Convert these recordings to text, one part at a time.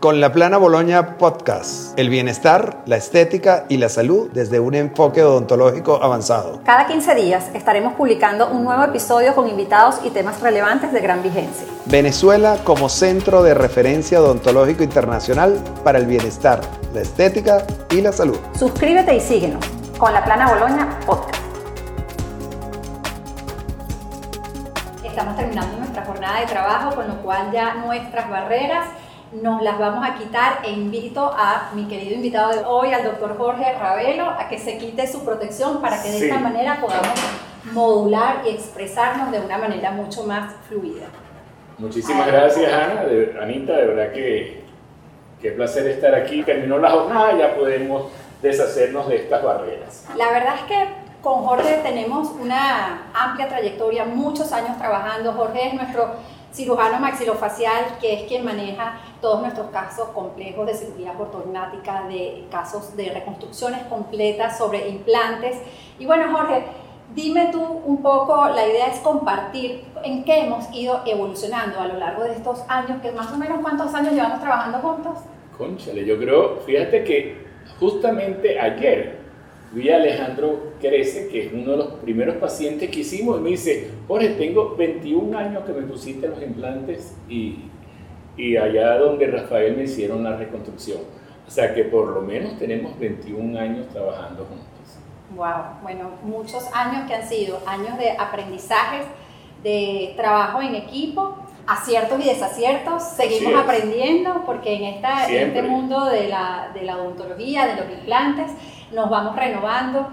Con la Plana Boloña Podcast, el bienestar, la estética y la salud desde un enfoque odontológico avanzado. Cada 15 días estaremos publicando un nuevo episodio con invitados y temas relevantes de gran vigencia. Venezuela como centro de referencia odontológico internacional para el bienestar, la estética y la salud. Suscríbete y síguenos con la Plana Boloña Podcast. Estamos terminando nuestra jornada de trabajo, con lo cual ya nuestras barreras nos las vamos a quitar e invito a mi querido invitado de hoy, al doctor Jorge Ravelo, a que se quite su protección para que de esta manera podamos modular y expresarnos de una manera mucho más fluida. Muchísimas gracias, Ana, de, Anita, de verdad que qué placer estar aquí. Terminó la jornada, ya podemos deshacernos de estas barreras. La verdad es que con Jorge tenemos una amplia trayectoria, muchos años trabajando. Jorge es nuestro cirujano maxilofacial, que es quien maneja todos nuestros casos complejos de cirugía ortognática, de casos de reconstrucciones completas sobre implantes. Y bueno, Jorge, dime tú un poco, la idea es compartir en qué hemos ido evolucionando a lo largo de estos años, que más o menos cuántos años llevamos trabajando juntos. Conchale, yo creo, fíjate que justamente ayer a Alejandro Crece, que es uno de los primeros pacientes que hicimos, y me dice, Jorge, tengo 21 años que me pusiste los implantes y, y allá donde Rafael me hicieron la reconstrucción. O sea que por lo menos tenemos 21 años trabajando juntos. Wow, bueno, muchos años que han sido años de aprendizajes, de trabajo en equipo, aciertos y desaciertos, seguimos aprendiendo porque en, esta, en este mundo de la, de la odontología, de los implantes, nos vamos renovando.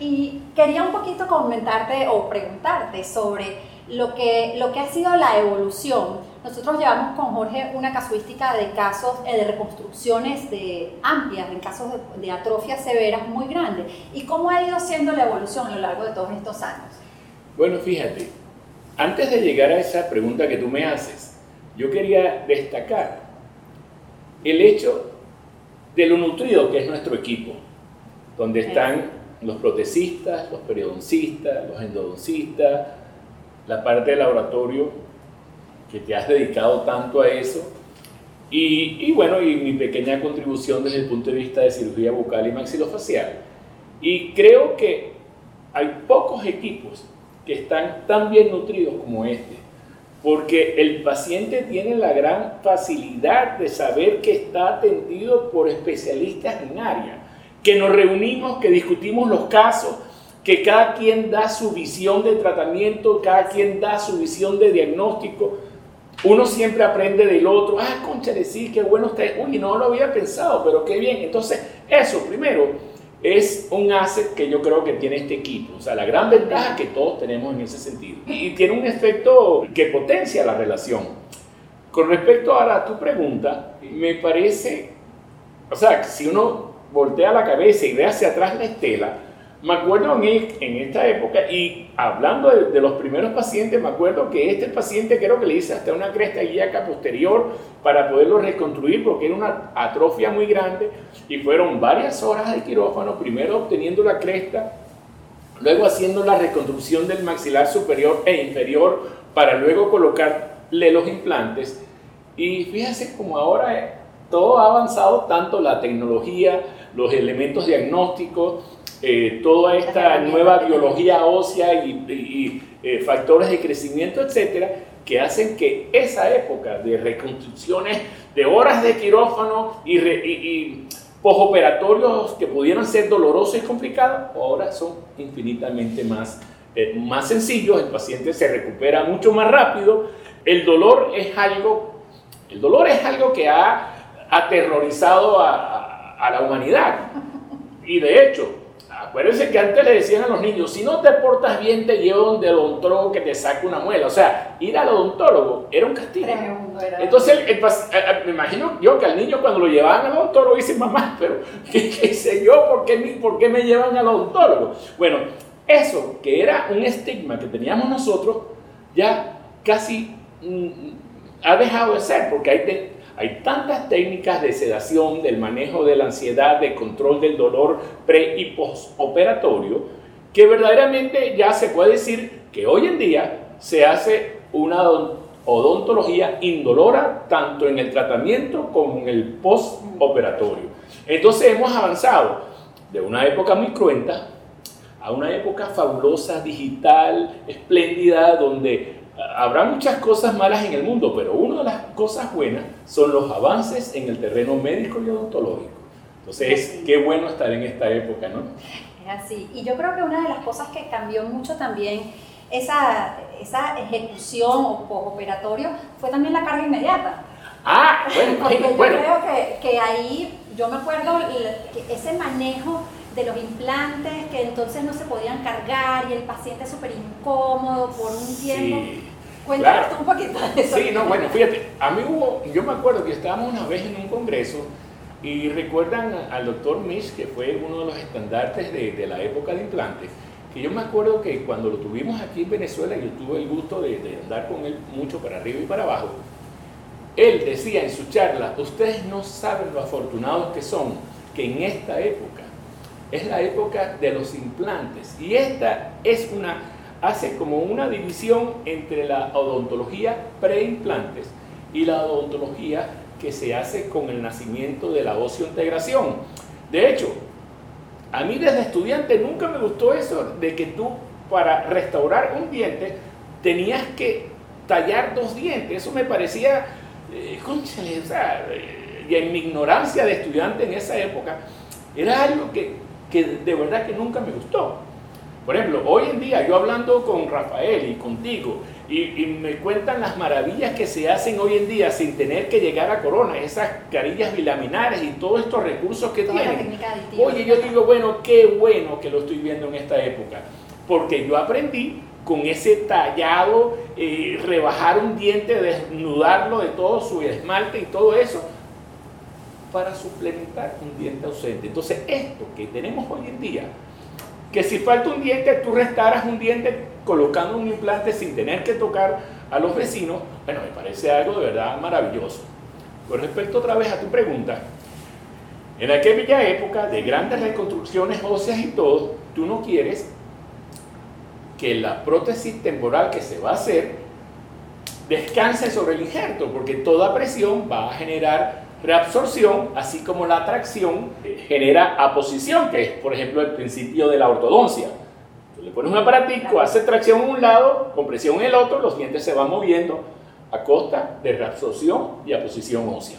Y quería un poquito comentarte o preguntarte sobre lo que, lo que ha sido la evolución. Nosotros llevamos con Jorge una casuística de casos eh, de reconstrucciones de, amplias, en casos de, de atrofias severas muy grandes. ¿Y cómo ha ido siendo la evolución a lo largo de todos estos años? Bueno, fíjate, antes de llegar a esa pregunta que tú me haces, yo quería destacar el hecho de lo nutrido que es nuestro equipo donde están los protecistas, los periodoncistas, los endodoncistas, la parte del laboratorio que te has dedicado tanto a eso. Y, bueno, y mi pequeña contribución desde el punto de vista de cirugía bucal y maxilofacial. Y creo que hay pocos equipos que están tan bien nutridos como este, porque el paciente tiene la gran facilidad de saber que está atendido por especialistas en área que nos reunimos, que discutimos los casos, que cada quien da su visión de tratamiento, cada quien da su visión de diagnóstico. Uno siempre aprende del otro. Ah, concha, sí, qué bueno usted. Uy, no lo había pensado, pero qué bien. Entonces, eso primero es un asset que yo creo que tiene este equipo. O sea, la gran ventaja que todos tenemos en ese sentido. Y tiene un efecto que potencia la relación. Con respecto a tu pregunta, me parece, o sea, si uno voltea la cabeza y ve hacia atrás la estela, me acuerdo en, en esta época, y hablando de, los primeros pacientes, me acuerdo que este paciente creo que le hice hasta una cresta ilíaca posterior para poderlo reconstruir porque era una atrofia muy grande y fueron varias horas de quirófano, primero obteniendo la cresta, luego haciendo la reconstrucción del maxilar superior e inferior para luego colocarle los implantes. Y fíjense como ahora todo ha avanzado, tanto la tecnología, los elementos diagnósticos, eh, toda esta nueva biología ósea y, eh, factores de crecimiento, etcétera, que hacen que esa época de reconstrucciones de horas de quirófano y, y posoperatorios que pudieran ser dolorosos y complicados, ahora son infinitamente más, eh, más sencillos, el paciente se recupera mucho más rápido, el dolor es algo, el dolor es algo que ha aterrorizado a, a la humanidad. Y de hecho, acuérdense que antes le decían a los niños, si no te portas bien te llevo donde el odontólogo que te saque una muela. O sea, ir al odontólogo era un castigo. Entonces, me imagino yo que al niño cuando lo llevaban al odontólogo dice, mamá, pero ¿qué, qué sé yo? ¿Por qué, ¿Por qué me llevan al odontólogo? Bueno, eso que era un estigma que teníamos nosotros, ya casi mm, ha dejado de ser, porque hay hay tantas técnicas de sedación, del manejo de la ansiedad, de control del dolor pre y postoperatorio, que verdaderamente ya se puede decir que hoy en día se hace una odontología indolora tanto en el tratamiento como en el postoperatorio. Entonces hemos avanzado de una época muy cruenta a una época fabulosa, digital, espléndida, donde habrá muchas cosas malas en el mundo, pero una de las cosas buenas son los avances en el terreno médico y odontológico. Entonces, qué bueno estar en esta época, ¿no? Es así. Y yo creo que una de las cosas que cambió mucho también esa, esa ejecución o postoperatorio fue también la carga inmediata. Ah, bueno, Porque yo bueno. creo que, que ahí, yo me acuerdo que ese manejo de los implantes que entonces no se podían cargar y el paciente súper incómodo por un tiempo. Sí, Cuéntanos claro. tú un poquito de eso. Sí, no, bueno, fíjate, a mí hubo, yo me acuerdo que estábamos una vez en un congreso y recuerdan al doctor Misch, que fue uno de los estandartes de, de la época de implantes, que yo me acuerdo que cuando lo tuvimos aquí en Venezuela, yo tuve el gusto de, de andar con él mucho para arriba y para abajo, él decía en su charla, ustedes no saben lo afortunados que son, que en esta época es la época de los implantes y esta es una, hace como una división entre la odontología preimplantes y la odontología que se hace con el nacimiento de la integración. De hecho, a mí desde estudiante nunca me gustó eso de que tú para restaurar un diente tenías que tallar dos dientes. Eso me parecía, eh, o sea, eh, y en mi ignorancia de estudiante en esa época, era algo que, que de verdad que nunca me gustó. Por ejemplo, hoy en día yo hablando con Rafael y contigo y, y me cuentan las maravillas que se hacen hoy en día sin tener que llegar a corona, esas carillas bilaminares y todos estos recursos que Toda tienen. Oye, yo digo, bueno, qué bueno que lo estoy viendo en esta época, porque yo aprendí con ese tallado, eh, rebajar un diente, desnudarlo de todo su esmalte y todo eso, para suplementar un diente ausente. Entonces, esto que tenemos hoy en día, que si falta un diente, tú restaras un diente colocando un implante sin tener que tocar a los vecinos, bueno, me parece algo de verdad maravilloso. Con respecto otra vez a tu pregunta, en aquella época de grandes reconstrucciones óseas y todo, tú no quieres que la prótesis temporal que se va a hacer descanse sobre el injerto, porque toda presión va a generar reabsorción, así como la tracción eh, genera aposición, que es, por ejemplo, el principio de la ortodoncia. Le pones un aparatico, hace tracción en un lado, compresión en el otro, los dientes se van moviendo a costa de reabsorción y aposición ósea.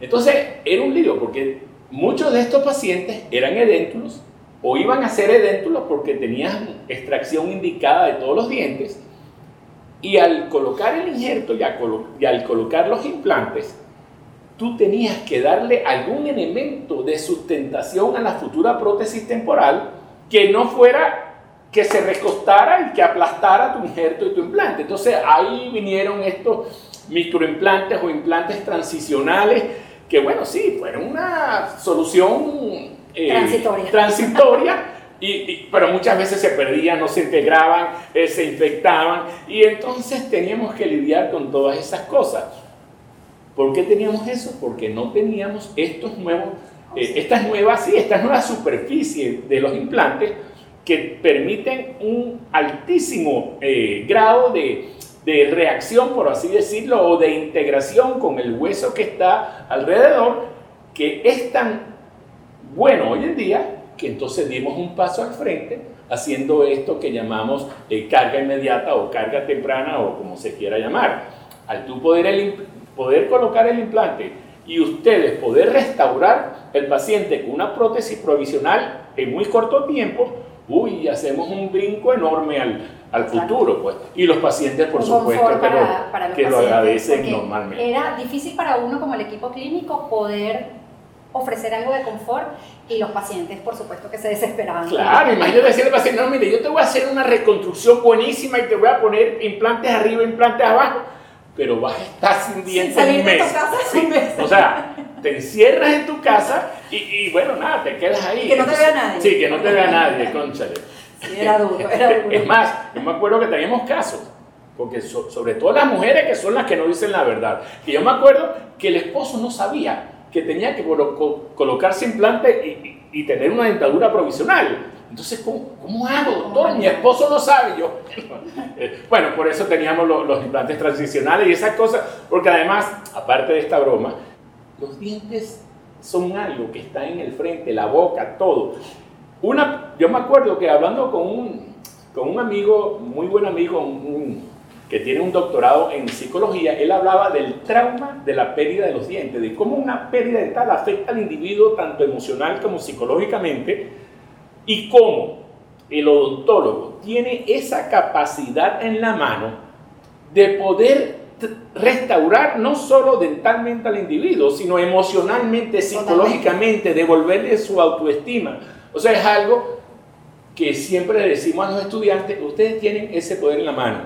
Entonces, era un lío, porque muchos de estos pacientes eran edéntulos o iban a ser edéntulos porque tenían extracción indicada de todos los dientes y al colocar el injerto y al colocar los implantes, tú tenías que darle algún elemento de sustentación a la futura prótesis temporal que no fuera que se recostara y que aplastara tu injerto y tu implante. Entonces ahí vinieron estos microimplantes o implantes transicionales que bueno, sí, fueron una solución eh, Transitoria. transitoria, y, y- pero muchas veces se perdían, no se integraban, eh, se infectaban y entonces teníamos que lidiar con todas esas cosas. ¿Por qué teníamos eso? Porque no teníamos estos nuevos, eh, estas nuevas, sí, estas nuevas superficies de los implantes que permiten un altísimo eh, grado de, de reacción, por así decirlo, o de integración con el hueso que está alrededor, que es tan bueno hoy en día que entonces dimos un paso al frente haciendo esto que llamamos eh, carga inmediata o carga temprana o como se quiera llamar. Al tú poder, poder colocar el implante y ustedes poder restaurar el paciente con una prótesis provisional en muy corto tiempo, uy, hacemos un brinco enorme al, al futuro, pues. Y los pacientes, por supuesto, para- lo, para que lo agradecen normalmente. Era difícil para uno como el equipo clínico poder ofrecer algo de confort y los pacientes, por supuesto, que se desesperaban. Claro, imagínate decirle al paciente, no, mire, yo te voy a hacer una reconstrucción buenísima y te voy a poner implantes arriba, implantes abajo, pero vas a estar sin dientes un de mes. tu casa Sí, un mes. O sea, te encierras en tu casa y, y, bueno, nada, te quedas ahí. Que no te vea nadie. Sí, que no te vea nadie, conchale. Sí, era duro, era duro. Es más, yo me acuerdo que teníamos casos, porque so- sobre todo las mujeres que son las que no dicen la verdad, que yo me acuerdo que el esposo no sabía que tenía que colo- co- colocarse implante y, y- y tener una dentadura provisional. Entonces, ¿cómo, hago, doctor? Mi esposo no sabe. Yo, bueno, por eso teníamos los, los implantes transicionales y esas cosas, porque además, aparte de esta broma, los dientes son algo que está en el frente, la boca, todo. Una, yo me acuerdo que hablando con un, con un amigo, muy buen amigo, que tiene un doctorado en psicología, él hablaba del trauma de la pérdida de los dientes, de cómo una pérdida dental afecta al individuo tanto emocional como psicológicamente y cómo el odontólogo tiene esa capacidad en la mano de poder restaurar no solo dentalmente al individuo, sino emocionalmente, psicológicamente, devolverle su autoestima. O sea, es algo que siempre le decimos a los estudiantes, ustedes tienen ese poder en la mano.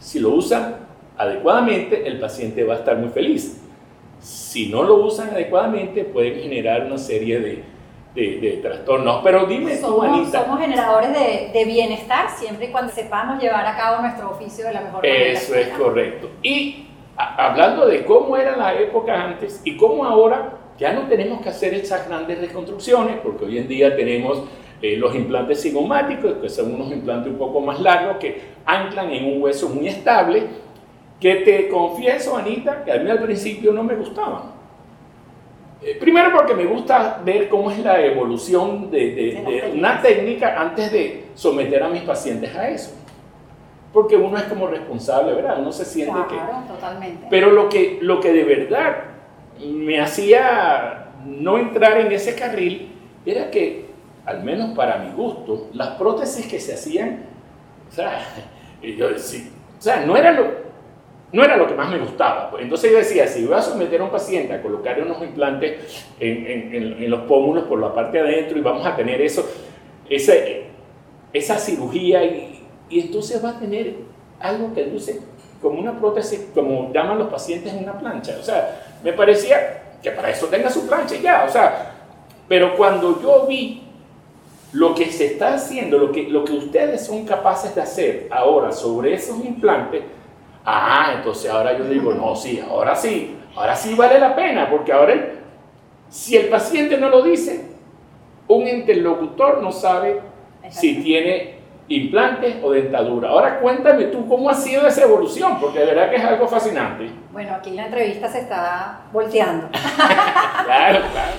Si lo usan adecuadamente, el paciente va a estar muy feliz. Si no lo usan adecuadamente, pueden generar una serie de, de, trastornos. Pero dime somos, Somos generadores de, bienestar siempre y cuando sepamos llevar a cabo nuestro oficio de la mejor manera. Eso es correcto. Y hablando de cómo era la época antes y cómo ahora ya no tenemos que hacer esas grandes reconstrucciones, porque hoy en día tenemos eh, los implantes cigomáticos, que son unos implantes un poco más largos que anclan en un hueso muy estable, que te confieso, Anita, que a mí al principio no me gustaban eh, primero porque me gusta ver cómo es la evolución de, una técnica antes de someter a mis pacientes a eso. Porque uno es como responsable, ¿verdad? Uno se siente claro, que... totalmente. Pero lo que, lo que de verdad me hacía no entrar en ese carril era que, al menos para mi gusto, las prótesis que se hacían, o sea, yo, sí, o sea no era lo, no era lo que más me gustaba. Entonces yo decía, si voy a someter a un paciente a colocar unos implantes en, los pómulos por la parte de adentro y vamos a tener eso, esa, cirugía y, y entonces va a tener algo que luce como una prótesis, como llaman los pacientes, una plancha. O sea, me parecía que para eso tenga su plancha ya. O sea, pero cuando yo vi lo que se está haciendo, lo que, lo que ustedes son capaces de hacer ahora sobre esos implantes, Ah, entonces ahora yo digo, no, sí, ahora sí, ahora sí vale la pena, porque ahora si el paciente no lo dice, un interlocutor no sabe si tiene implantes o dentadura. Ahora cuéntame tú cómo ha sido esa evolución, porque de verdad que es algo fascinante. Bueno, aquí la entrevista se está volteando. claro, claro.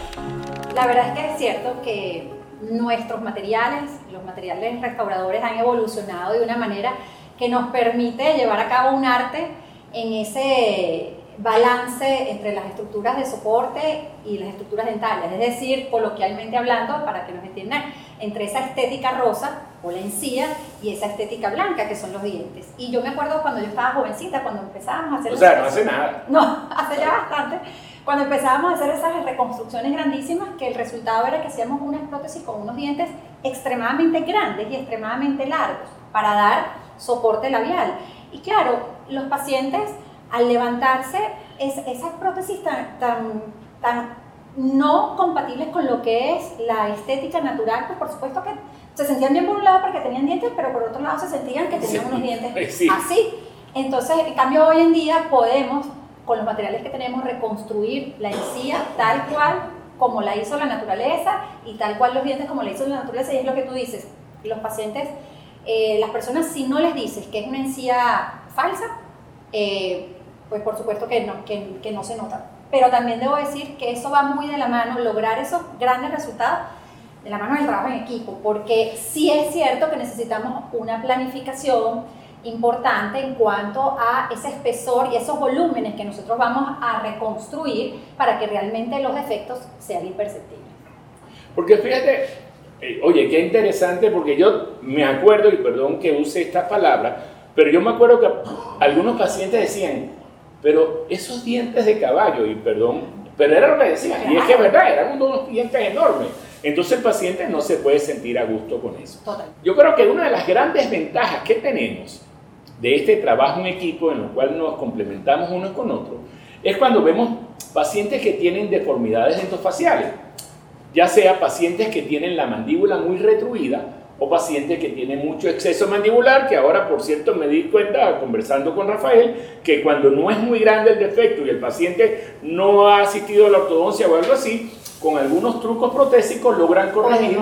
La verdad es que es cierto que nuestros materiales, los materiales restauradores han evolucionado de una manera que nos permite llevar a cabo un arte en ese balance entre las estructuras de soporte y las estructuras dentales, es decir, coloquialmente hablando, para que nos entiendan, entre esa estética rosa o la encía y esa estética blanca que son los dientes. Y yo me acuerdo cuando yo estaba jovencita, cuando empezábamos a hacer... O sea, no hace nada. No, hace ya bastante. Cuando empezábamos a hacer esas reconstrucciones grandísimas, que el resultado era que hacíamos unas prótesis con unos dientes extremadamente grandes y extremadamente largos para dar soporte labial. Y claro, los pacientes al levantarse, es, esas prótesis tan, tan, tan no compatibles con lo que es la estética natural, pues por supuesto que se sentían bien por un lado porque tenían dientes, pero por otro lado se sentían que tenían unos dientes así. Entonces, en cambio, hoy en día podemos, con los materiales que tenemos, reconstruir la encía tal cual como la hizo la naturaleza y tal cual los dientes como la hizo la naturaleza. Y es lo que tú dices, los pacientes eh, las personas, si no les dices que es una encía falsa, eh, pues por supuesto que no, que, que no se nota. Pero también debo decir que eso va muy de la mano, lograr esos grandes resultados de la mano del trabajo en equipo, porque sí es cierto que necesitamos una planificación importante en cuanto a ese espesor y esos volúmenes que nosotros vamos a reconstruir para que realmente los efectos sean imperceptibles. Porque fíjate, eh, oye, qué interesante porque yo me acuerdo, y perdón que use esta palabra, pero yo me acuerdo que algunos pacientes decían, pero esos dientes de caballo, y perdón, pero era lo que decían, y es que es verdad, eran unos dientes enormes. Entonces el paciente no se puede sentir a gusto con eso. Yo creo que una de las grandes ventajas que tenemos de este trabajo en equipo en el cual nos complementamos unos con otros es cuando vemos pacientes que tienen deformidades endofaciales ya sea pacientes que tienen la mandíbula muy retruida o pacientes que tienen mucho exceso mandibular, que ahora, por cierto, me di cuenta conversando con Rafael, que cuando no es muy grande el defecto y el paciente no ha asistido a la ortodoncia o algo así, con algunos trucos protésicos logran corregir.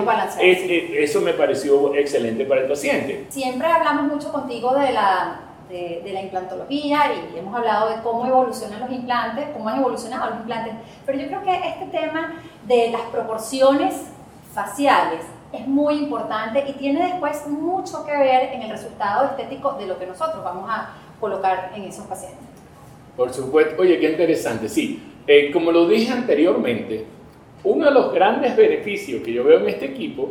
eso me pareció excelente para el paciente. Siempre hablamos mucho contigo de la, de, la implantología y hemos hablado de cómo evolucionan los implantes, cómo han evolucionado los implantes, pero yo creo que este tema de las proporciones faciales es muy importante y tiene después mucho que ver en el resultado estético de lo que nosotros vamos a colocar en esos pacientes. Por supuesto, oye, qué interesante, sí. Eh, como lo dije anteriormente, uno de los grandes beneficios que yo veo en este equipo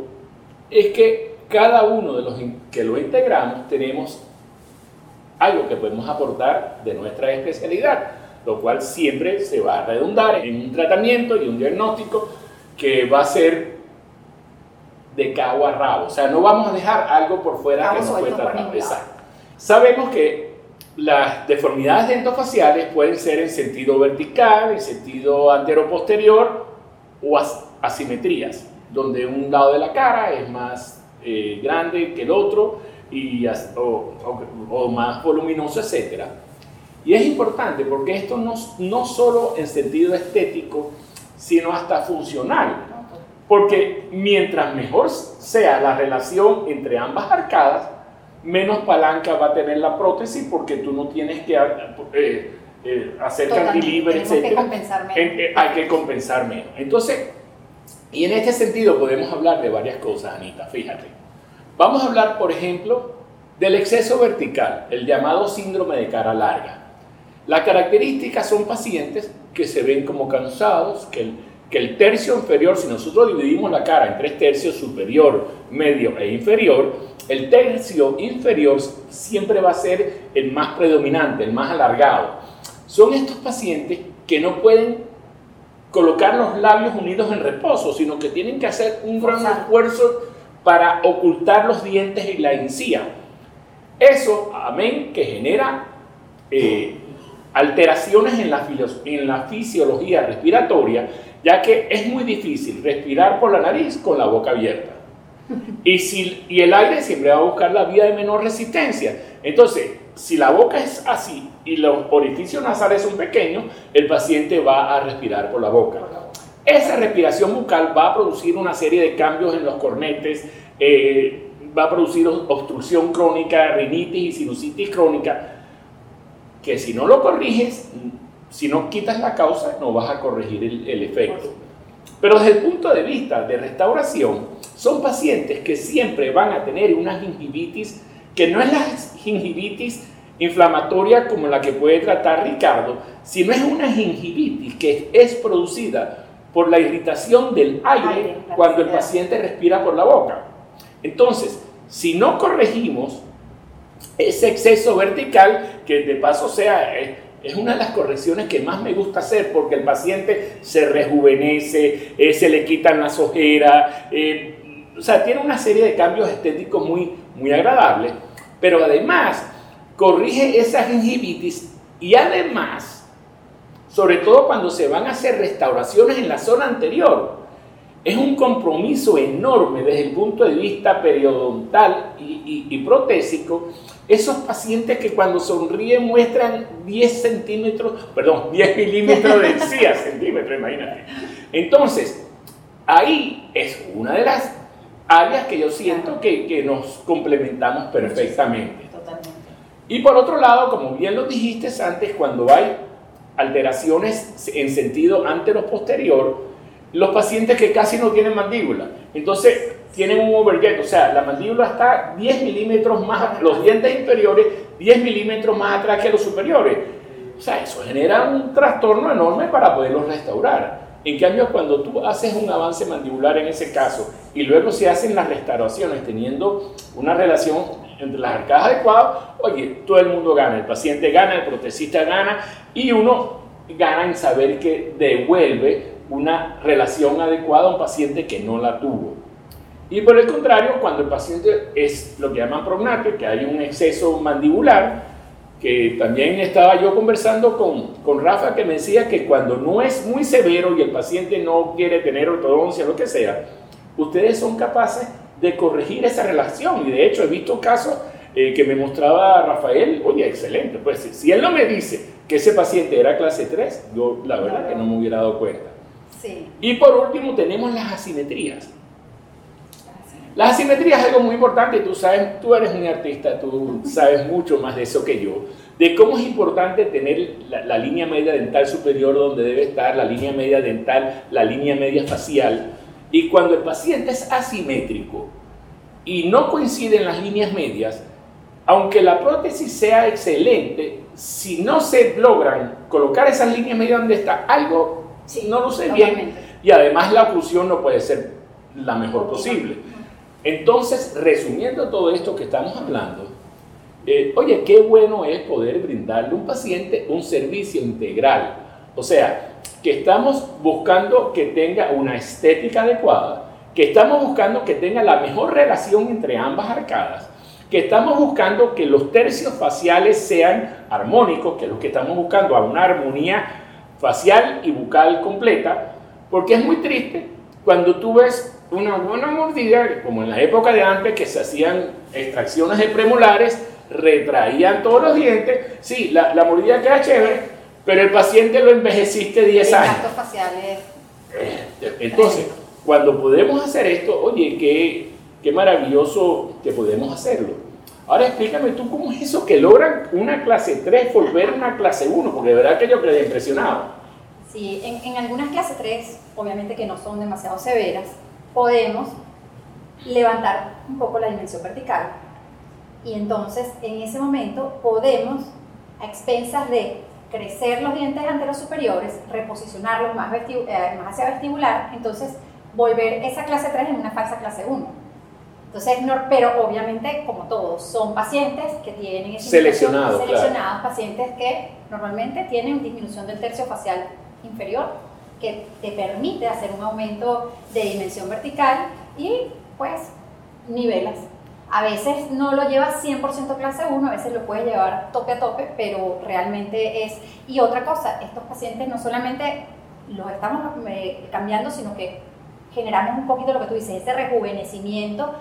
es que cada uno de los que lo integramos tenemos algo que podemos aportar de nuestra especialidad, lo cual siempre se va a redundar en un tratamiento y un diagnóstico que va a ser de cabo a rabo. O sea, no vamos a dejar algo por fuera que no fue tratado. Sabemos que las deformidades dentofaciales pueden ser en sentido vertical, en sentido antero-posterior o asimetrías, donde un lado de la cara es más eh, grande que el otro y, o, más voluminoso, etc. Y es importante porque esto no, no solo en sentido estético, sino hasta funcional. Porque mientras mejor sea la relación entre ambas arcadas, menos palanca va a tener la prótesis porque tú no tienes que eh, eh, hacer cantilever, etc. Eh, hay que compensar menos. Entonces, y en este sentido podemos hablar de varias cosas, Anita, fíjate. Vamos a hablar, por ejemplo, del exceso vertical, el llamado síndrome de cara larga. Las características son pacientes que se ven como cansados, que el, que el tercio inferior, si nosotros dividimos la cara en tres tercios, superior, medio e inferior, el tercio inferior siempre va a ser el más predominante, el más alargado. Son estos pacientes que no pueden colocar los labios unidos en reposo, sino que tienen que hacer un gran esfuerzo para ocultar los dientes y la encía. Eso, amén, que genera eh, alteraciones en la, fisiología respiratoria, ya que es muy difícil respirar por la nariz con la boca abierta. Y, y el aire siempre va a buscar la vía de menor resistencia. Entonces, si la boca es así y los orificios nasales son pequeños, el paciente va a respirar por la boca. Esa respiración bucal va a producir una serie de cambios en los cornetes, eh, va a producir obstrucción crónica, rinitis y sinusitis crónica, que si no lo corriges, si no quitas la causa, no vas a corregir el, el efecto. Pero desde el punto de vista de restauración, son pacientes que siempre van a tener una gingivitis que no es la gingivitis inflamatoria como la que puede tratar Ricardo, sino es una gingivitis que es producida por la irritación del aire cuando el paciente respira por la boca. Entonces, si no corregimos ese exceso vertical, que de paso sea, eh, es una de las correcciones que más me gusta hacer porque el paciente se rejuvenece, eh, se le quitan las ojeras, eh, o sea, tiene una serie de cambios estéticos muy, muy agradables, pero además corrige esa gingivitis y además, sobre todo cuando se van a hacer restauraciones en la zona anterior, es un compromiso enorme desde el punto de vista periodontal y, protésico. Esos pacientes que cuando sonríen muestran 10 centímetros, perdón, 10 milímetros de encía, centímetros, imagínate. Entonces, ahí es una de las áreas que yo siento que, que nos complementamos perfectamente. Y por otro lado, como bien lo dijiste antes, cuando hay alteraciones en sentido antero-posterior, los pacientes que casi no tienen mandíbula, entonces tienen un overjet, o sea, la mandíbula está 10 milímetros más, los dientes inferiores 10 milímetros más atrás que los superiores. O sea, eso genera un trastorno enorme para poderlos restaurar. En cambio, cuando tú haces un avance mandibular en ese caso y luego se hacen las restauraciones teniendo una relación entre las arcadas adecuadas, oye, todo el mundo gana, el paciente gana, el protecista gana y uno gana en saber que devuelve una relación adecuada a un paciente que no la tuvo. Y por el contrario, cuando el paciente es lo que llaman prognato, que hay un exceso mandibular, que también estaba yo conversando con, con Rafa que me decía que cuando no es muy severo y el paciente no quiere tener ortodoncia, lo que sea, ustedes son capaces de corregir esa relación. Y de hecho he visto casos eh, que me mostraba Rafael, oye, excelente, pues si él no me dice que ese paciente era clase 3, yo la verdad que no me hubiera dado cuenta. Sí. Y por último tenemos las asimetrías. Las asimetrías es algo muy importante, tú sabes, tú eres un artista, tú sabes mucho más de eso que yo, de cómo es importante tener la, la, línea media dental superior donde debe estar, la línea media dental, la línea media facial. Y cuando el paciente es asimétrico y no coinciden las líneas medias, aunque la prótesis sea excelente, si no se logran colocar esas líneas medias donde está, algo no lo sé bien. Y además la oclusión no puede ser la mejor posible. Entonces, resumiendo todo esto que estamos hablando, eh, oye, qué bueno es poder brindarle a un paciente un servicio integral. O sea, que estamos buscando que tenga una estética adecuada, que estamos buscando que tenga la mejor relación entre ambas arcadas, que estamos buscando que los tercios faciales sean armónicos, que es lo que estamos buscando, a una armonía facial y bucal completa, porque es muy triste cuando tú ves una buena mordida, como en la época de antes, que se hacían extracciones de premolares, retraían todos los dientes, sí, la, la mordida queda chévere, pero el paciente lo envejeciste 10 años. faciales. Entonces, cuando podemos hacer esto, oye, qué, qué maravilloso que podemos hacerlo. Ahora explícame tú cómo es eso que logran una clase 3 volver una clase 1, porque de verdad que yo quedé impresionado. Sí, en, en algunas clases 3, obviamente que no son demasiado severas, podemos levantar un poco la dimensión vertical. Y entonces, en ese momento, podemos, a expensas de crecer los dientes anteros superiores, reposicionarlos más, eh, más hacia vestibular, entonces volver esa clase 3 en una falsa clase 1. Entonces, no, pero obviamente, como todos, son pacientes que tienen seleccionados, seleccionados pacientes que normalmente tienen disminución del tercio facial inferior, que te permite hacer un aumento de dimensión vertical y pues nivelas. A veces no lo llevas 100% clase 1, a veces lo puedes llevar tope a tope, pero realmente es... Y otra cosa, estos pacientes no solamente los estamos eh, cambiando, sino que generamos un poquito lo que tú dices, ese rejuvenecimiento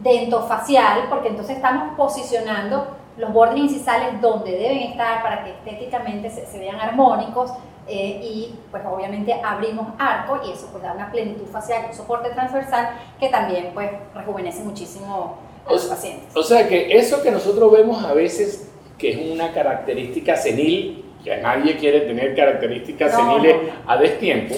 dentofacial, porque entonces estamos posicionando los bordes incisales donde deben estar para que estéticamente se, vean armónicos eh, y pues obviamente abrimos arco y eso pues da una plenitud facial, un soporte transversal que también pues rejuvenece muchísimo a los pacientes. O sea que eso que nosotros vemos a veces que es una característica senil, que nadie quiere tener características seniles a destiempo,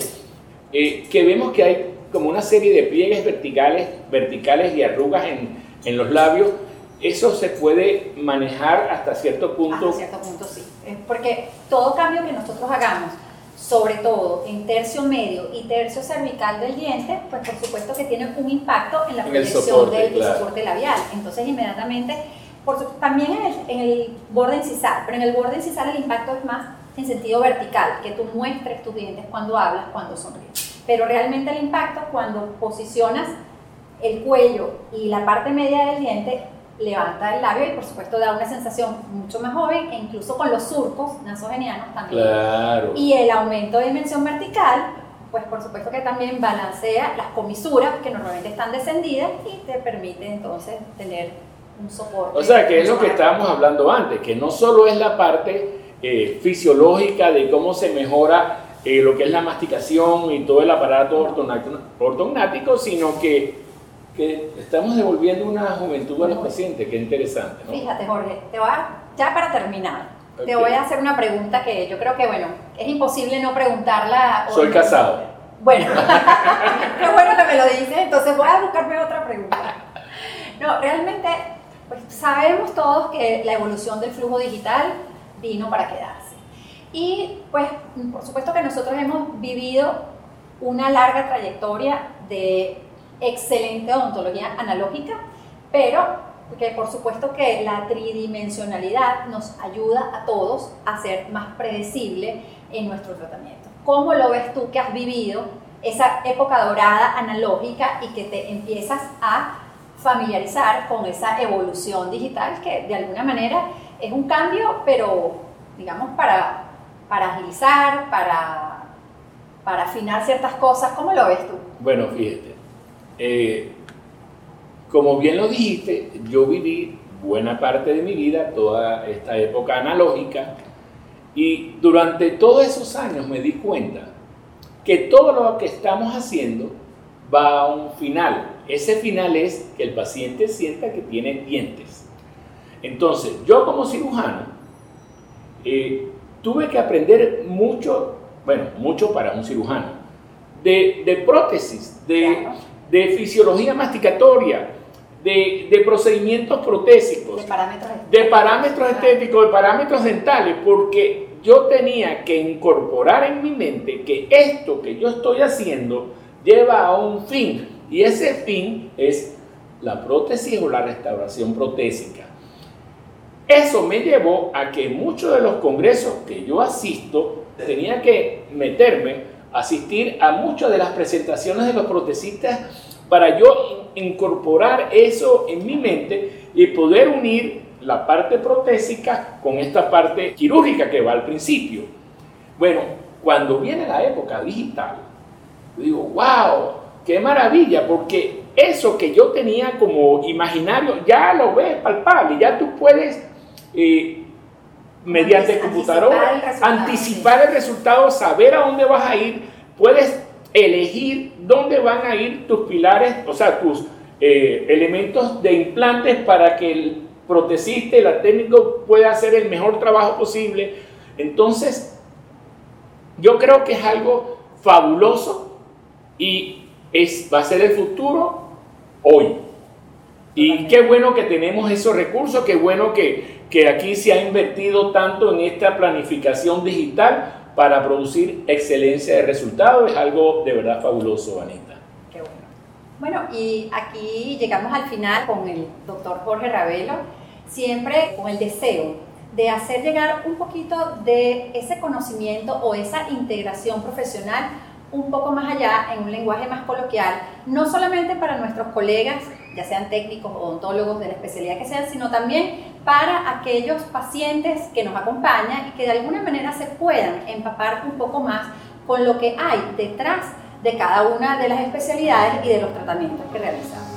eh, que vemos que hay como una serie de pliegues verticales, verticales y arrugas en, en los labios, eso se puede manejar hasta cierto punto. Hasta cierto punto sí, porque todo cambio que nosotros hagamos, sobre todo en tercio medio y tercio cervical del diente, pues por supuesto que tiene un impacto en la proyección del soporte labial. Entonces inmediatamente, por, también en el, en el borde incisal, pero en el borde incisal el impacto es más en sentido vertical, que tú muestres tus dientes cuando hablas, cuando sonríes pero realmente el impacto cuando posicionas el cuello y la parte media del diente levanta el labio y por supuesto da una sensación mucho más joven e incluso con los surcos nasogenianos también. Claro. Y el aumento de dimensión vertical, pues por supuesto que también balancea las comisuras que normalmente están descendidas y te permite entonces tener un soporte. O sea, que es lo que estábamos hablando antes, que no solo es la parte eh, fisiológica de cómo se mejora eh, lo que es la masticación y todo el aparato ortognático, sino que, que, estamos devolviendo una juventud a los pacientes, qué interesante. Fíjate, Jorge, te voy ya para terminar, te voy a hacer una pregunta que yo creo que, bueno, es imposible no preguntarla. Soy casado. Bueno, qué bueno que me lo dices, entonces voy a buscarme otra pregunta. No, realmente, pues sabemos todos que la evolución del flujo digital vino para quedarse. Y pues por supuesto que nosotros hemos vivido una larga trayectoria de excelente odontología analógica, pero que por supuesto que la tridimensionalidad nos ayuda a todos a ser más predecible en nuestro tratamiento. ¿Cómo lo ves tú que has vivido esa época dorada analógica y que te empiezas a familiarizar con esa evolución digital que de alguna manera es un cambio, pero digamos para para agilizar, para, para afinar ciertas cosas. ¿Cómo lo ves tú? Bueno, fíjate, eh, como bien lo dijiste, yo viví buena parte de mi vida, toda esta época analógica, y durante todos esos años me di cuenta que todo lo que estamos haciendo va a un final. Ese final es que el paciente sienta que tiene dientes. Entonces, yo como cirujano eh, tuve que aprender mucho, bueno, mucho para un cirujano, de, prótesis, de, de, fisiología masticatoria, de, procedimientos protésicos, de parámetros, de parámetros estéticos, de parámetros dentales, porque yo tenía que incorporar en mi mente que esto que yo estoy haciendo lleva a un fin, y ese fin es la prótesis o la restauración protésica. Eso me llevó a que muchos de los congresos que yo asisto tenía que meterme, asistir a muchas de las presentaciones de los protecistas para yo incorporar eso en mi mente y poder unir la parte protésica con esta parte quirúrgica que va al principio. Bueno, cuando viene la época digital, digo, wow, qué maravilla, porque eso que yo tenía como imaginario ya lo ves palpable, ya tú puedes eh, mediante computadora anticipar el resultado, saber a dónde vas a ir, puedes elegir dónde van a ir tus pilares, o sea, tus eh, elementos de implantes para que el protecista y la técnico pueda hacer el mejor trabajo posible. Entonces, yo creo que es algo fabuloso y es, va a ser el futuro hoy. Y qué bueno que tenemos esos recursos, qué bueno que, que aquí se ha invertido tanto en esta planificación digital para producir excelencia de resultados. Es algo de verdad fabuloso, Anita. Qué bueno. Bueno, y aquí llegamos al final con el doctor Jorge Ravelo, siempre con el deseo de hacer llegar un poquito de ese conocimiento o esa integración profesional un poco más allá, en un lenguaje más coloquial, no solamente para nuestros colegas, ya sean técnicos o odontólogos de la especialidad que sean, sino también para aquellos pacientes que nos acompañan y que de alguna manera se puedan empapar un poco más con lo que hay detrás de cada una de las especialidades y de los tratamientos que realizamos.